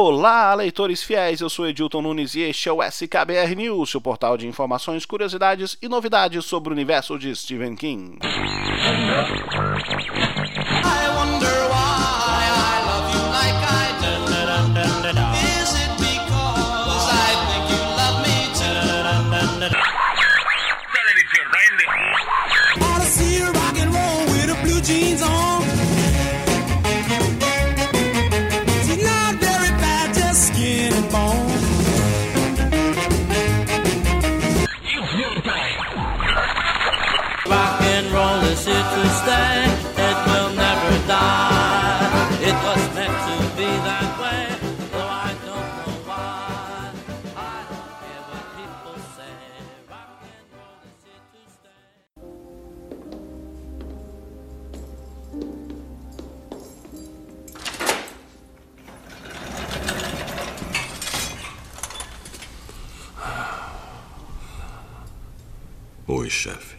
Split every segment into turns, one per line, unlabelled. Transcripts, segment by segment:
Olá, leitores fiéis, eu sou Edilton Nunes e este é o SKBR News, seu portal de informações, curiosidades e novidades sobre o universo de Stephen King.
Oi, chefe.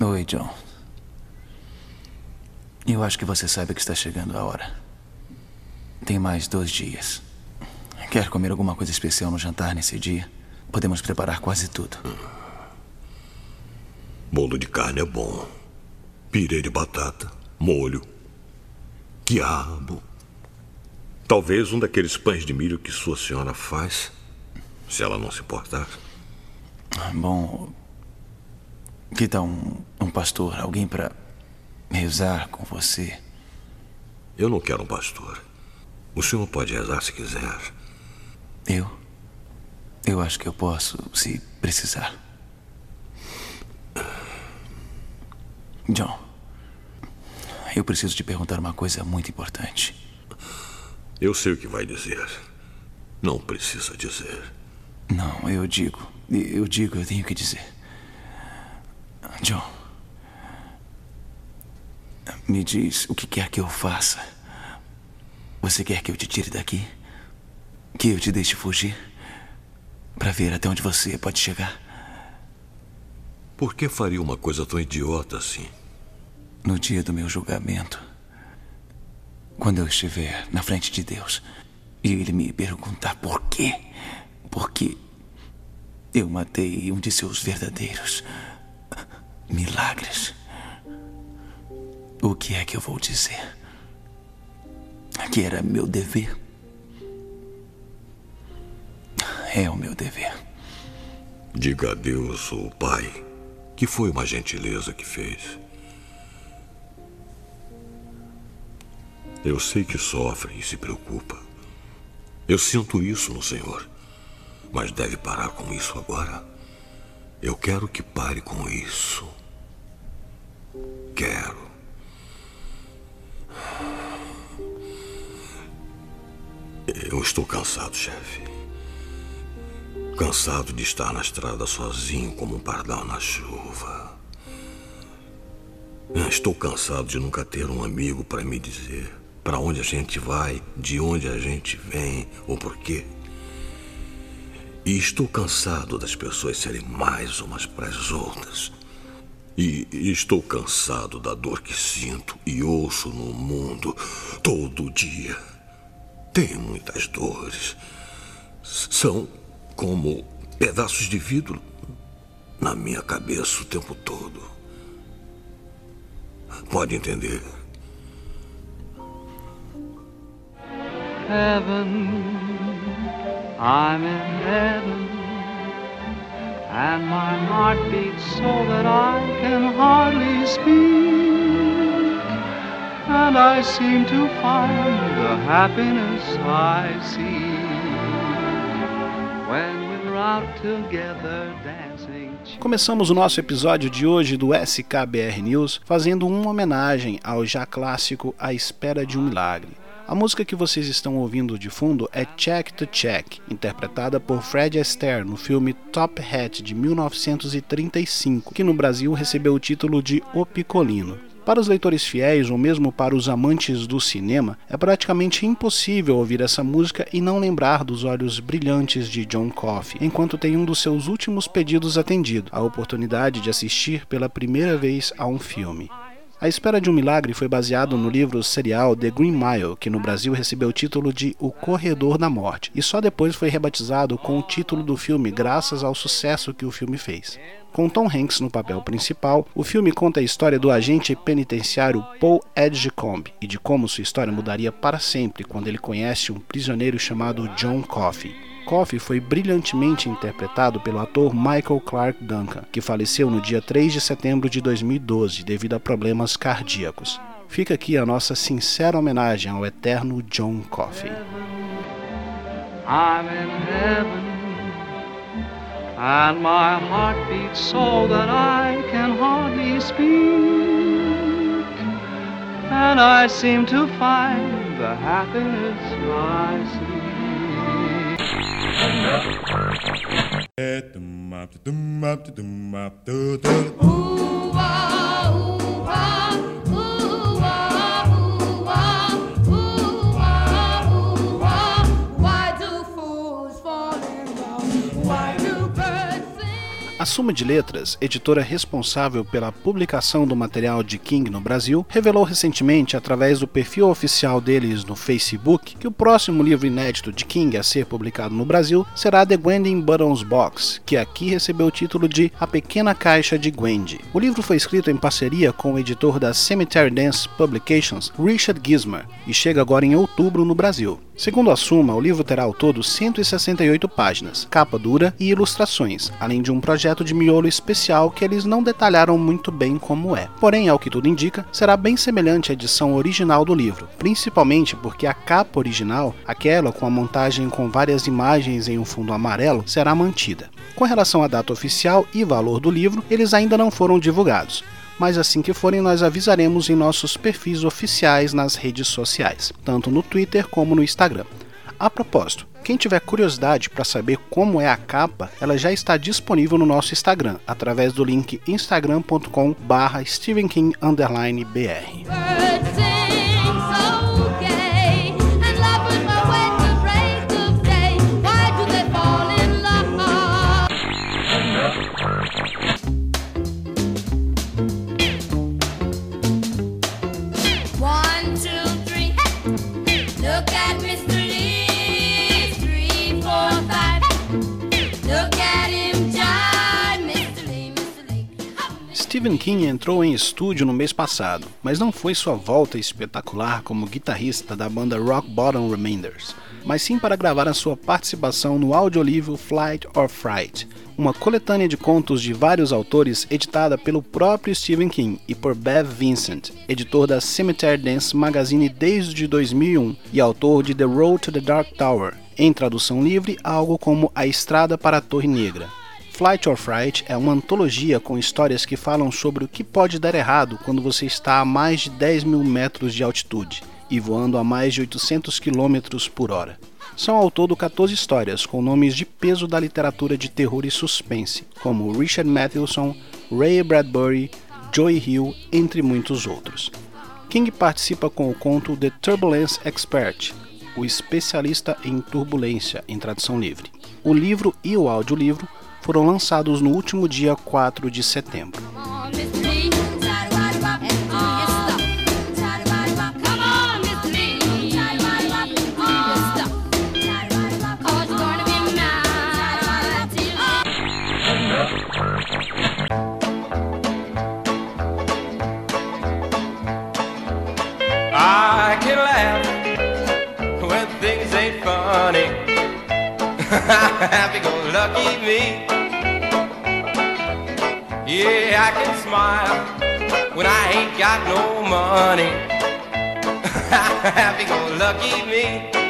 Oi, John. Eu acho que você sabe que está chegando a hora. Tem mais dois dias. Quer comer alguma coisa especial no jantar nesse dia? Podemos preparar quase tudo.
Bolo de carne é bom. Pirê de batata, molho, quiabo. Talvez um daqueles pães de milho que sua senhora faz, se ela não se importar.
Bom, que tal um, um pastor, alguém para rezar com você?
Eu não quero um pastor. O senhor pode rezar se quiser.
Eu? Eu acho que eu posso, se precisar. John, eu preciso te perguntar uma coisa muito importante.
Eu sei o que vai dizer. Não precisa dizer.
Não, eu digo. Eu digo, eu tenho que dizer. John. Me diz o que quer que eu faça. Você quer que eu te tire daqui? Que eu te deixe fugir? Para ver até onde você pode chegar?
Por que faria uma coisa tão idiota assim?
No dia do meu julgamento, quando eu estiver na frente de Deus e ele me perguntar por quê, por que eu matei um de seus verdadeiros milagres. O que é que eu vou dizer? Que era meu dever. É o meu dever.
Diga a Deus, o Pai, que foi uma gentileza que fez. Eu sei que sofre e se preocupa. Eu sinto isso no Senhor. Mas deve parar com isso agora. Eu quero que pare com isso. Quero. Eu estou cansado, chefe. Cansado de estar na estrada sozinho como um pardal na chuva. Estou cansado de nunca ter um amigo para me dizer para onde a gente vai, de onde a gente vem ou por quê. E estou cansado das pessoas serem mais umas para as outras. E estou cansado da dor que sinto e ouço no mundo todo dia. Tenho muitas dores. São como pedaços de vidro na minha cabeça o tempo todo. Pode entender?
Heaven, I'm in heaven, and my heart beats so that I can hardly speak. And I seem to find the happiness I see when we're out together dancing.
Começamos o nosso episódio de hoje do SKBR News fazendo uma homenagem ao já clássico A Espera de um Milagre. A música que vocês estão ouvindo de fundo é Check to Check, interpretada por Fred Astaire no filme Top Hat de 1935, que no Brasil recebeu o título de O Picolino. Para os leitores fiéis ou mesmo para os amantes do cinema, é praticamente impossível ouvir essa música e não lembrar dos olhos brilhantes de John Coffey, enquanto tem um dos seus últimos pedidos atendido, a oportunidade de assistir pela primeira vez a um filme. A Espera de um Milagre foi baseado no livro serial The Green Mile, que no Brasil recebeu o título de O Corredor da Morte, e só depois foi rebatizado com o título do filme graças ao sucesso que o filme fez. Com Tom Hanks no papel principal, o filme conta a história do agente penitenciário Paul Edgecombe e de como sua história mudaria para sempre quando ele conhece um prisioneiro chamado John Coffey. Coffey foi brilhantemente interpretado pelo ator Michael Clark Duncan, que faleceu no dia 3 de setembro de 2012 devido a problemas cardíacos. Fica aqui a nossa sincera homenagem ao eterno John Coffey.
And my heart beats so that I can hardly speak, and I seem to find the happiness I Ooh, ah, ooh, ah.
A Suma de Letras, editora responsável pela publicação do material de King no Brasil, revelou recentemente, através do perfil oficial deles no Facebook, que o próximo livro inédito de King a ser publicado no Brasil será The Gwendin Buttons Box, que aqui recebeu o título de A Pequena Caixa de Gwendy. O livro foi escrito em parceria com o editor da Cemetery Dance Publications, Richard Gismer, e chega agora em outubro no Brasil. Segundo a Suma, o livro terá ao todo 168 páginas, capa dura e ilustrações, além de um projeto de miolo especial que eles não detalharam muito bem como é. Porém, ao que tudo indica, será bem semelhante à edição original do livro, principalmente porque a capa original, aquela com a montagem com várias imagens em um fundo amarelo, será mantida. Com relação à data oficial e valor do livro, eles ainda não foram divulgados mas assim que forem nós avisaremos em nossos perfis oficiais nas redes sociais, tanto no Twitter como no Instagram. A propósito, quem tiver curiosidade para saber como é a capa, ela já está disponível no nosso Instagram, através do link instagram.com/barra Stephen King entrou em estúdio no mês passado, mas não foi sua volta espetacular como guitarrista da banda Rock Bottom Remainders, mas sim para gravar a sua participação no audiolivro Flight or Fright, uma coletânea de contos de vários autores editada pelo próprio Stephen King e por Bev Vincent, editor da Cemetery Dance Magazine desde 2001 e autor de The Road to the Dark Tower, em tradução livre, algo como A Estrada para a Torre Negra. Flight or Fright é uma antologia com histórias que falam sobre o que pode dar errado quando você está a mais de 10 mil metros de altitude e voando a mais de 800 km por hora. São ao todo 14 histórias com nomes de peso da literatura de terror e suspense, como Richard Mathewson, Ray Bradbury, Joy Hill, entre muitos outros. King participa com o conto The Turbulence Expert, o especialista em turbulência, em tradução livre. O livro e o audiolivro foram lançados no último dia 4 de setembro.
Happy go lucky me. I can smile when I ain't got no money. Happy go lucky me.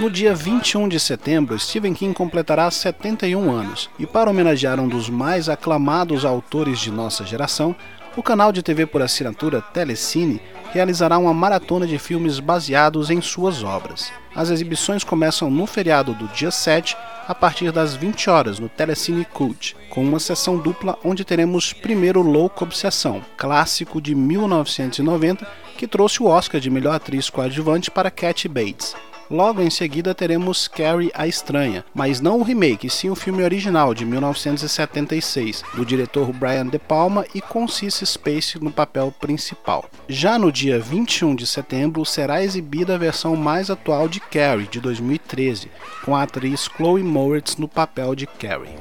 No dia 21 de setembro, Stephen King completará 71 anos, e para homenagear um dos mais aclamados autores de nossa geração, o canal de TV por assinatura Telecine realizará uma maratona de filmes baseados em suas obras. As exibições começam no feriado do dia 7, a partir das 20 horas no Telecine Cult, com uma sessão dupla onde teremos primeiro Louco Obsessão, clássico de 1990, que trouxe o Oscar de melhor atriz coadjuvante para Cat Bates. Logo em seguida teremos Carrie a Estranha, mas não o remake, sim o filme original de 1976, do diretor Brian De Palma e com Cissy Space no papel principal. Já no dia 21 de setembro será exibida a versão mais atual de Carrie, de 2013, com a atriz Chloe Moretz no papel de Carrie.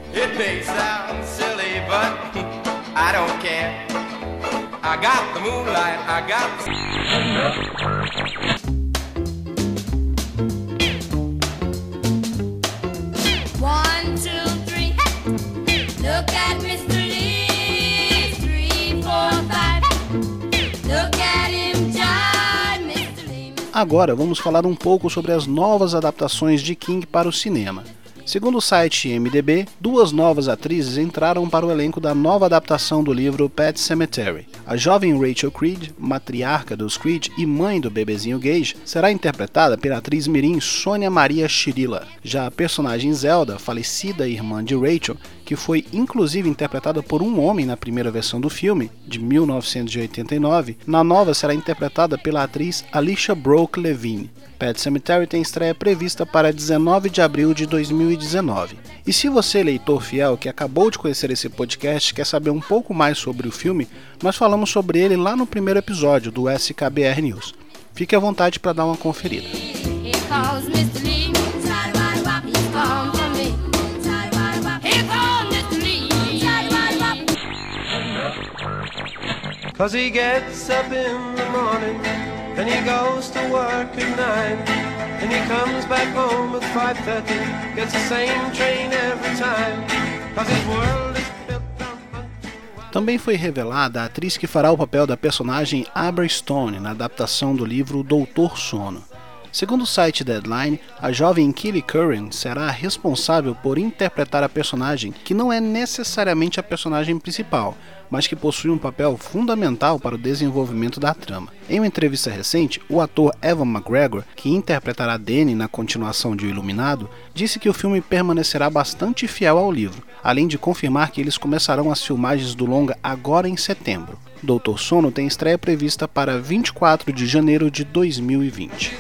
Agora vamos falar um pouco sobre as novas adaptações de King para o cinema. Segundo o site MDB, duas novas atrizes entraram para o elenco da nova adaptação do livro Pet Cemetery. A jovem Rachel Creed, matriarca dos Creed e mãe do bebezinho Gage, será interpretada pela atriz mirim Sônia Maria Chirila. Já a personagem Zelda, falecida irmã de Rachel, que foi inclusive interpretada por um homem na primeira versão do filme, de 1989, na nova será interpretada pela atriz Alicia Broke Levine. Pet Cemetery tem estreia prevista para 19 de abril de 2019. E se você, leitor fiel, que acabou de conhecer esse podcast, quer saber um pouco mais sobre o filme, nós falamos sobre ele lá no primeiro episódio do SKBR News. Fique à vontade para dar uma conferida. Cause he gets up in the morning And he goes to work at nine. And he comes back home at 5.30. Gets the same train every time. Cause his world is também foi revelada a atriz que fará o papel da personagem Abra Stone na adaptação do livro Doutor Sono. Segundo o site Deadline, a jovem Kelly Curran será responsável por interpretar a personagem que não é necessariamente a personagem principal, mas que possui um papel fundamental para o desenvolvimento da trama. Em uma entrevista recente, o ator Evan McGregor, que interpretará Danny na continuação de O Iluminado, disse que o filme permanecerá bastante fiel ao livro, além de confirmar que eles começarão as filmagens do longa agora em setembro. Doutor Sono tem estreia prevista para 24 de janeiro de 2020.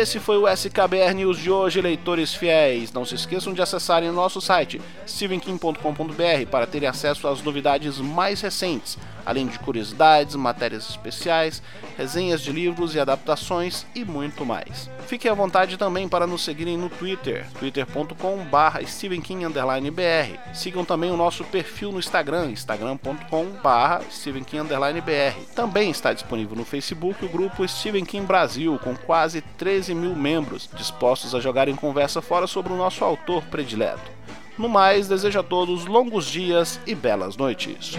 Esse foi o SKBR News de hoje, leitores fiéis. Não se esqueçam de acessarem o nosso site stephenking.com.br para terem acesso às novidades mais recentes além de curiosidades, matérias especiais, resenhas de livros e adaptações e muito mais. Fiquem à vontade também para nos seguirem no Twitter, twitter.com.br stephenkingbr. Sigam também o nosso perfil no Instagram, instagram.com.br stephenkingbr. Também está disponível no Facebook o grupo Stephen King Brasil, com quase 13 mil membros, dispostos a jogar em conversa fora sobre o nosso autor predileto. No mais, desejo a todos longos dias e belas noites.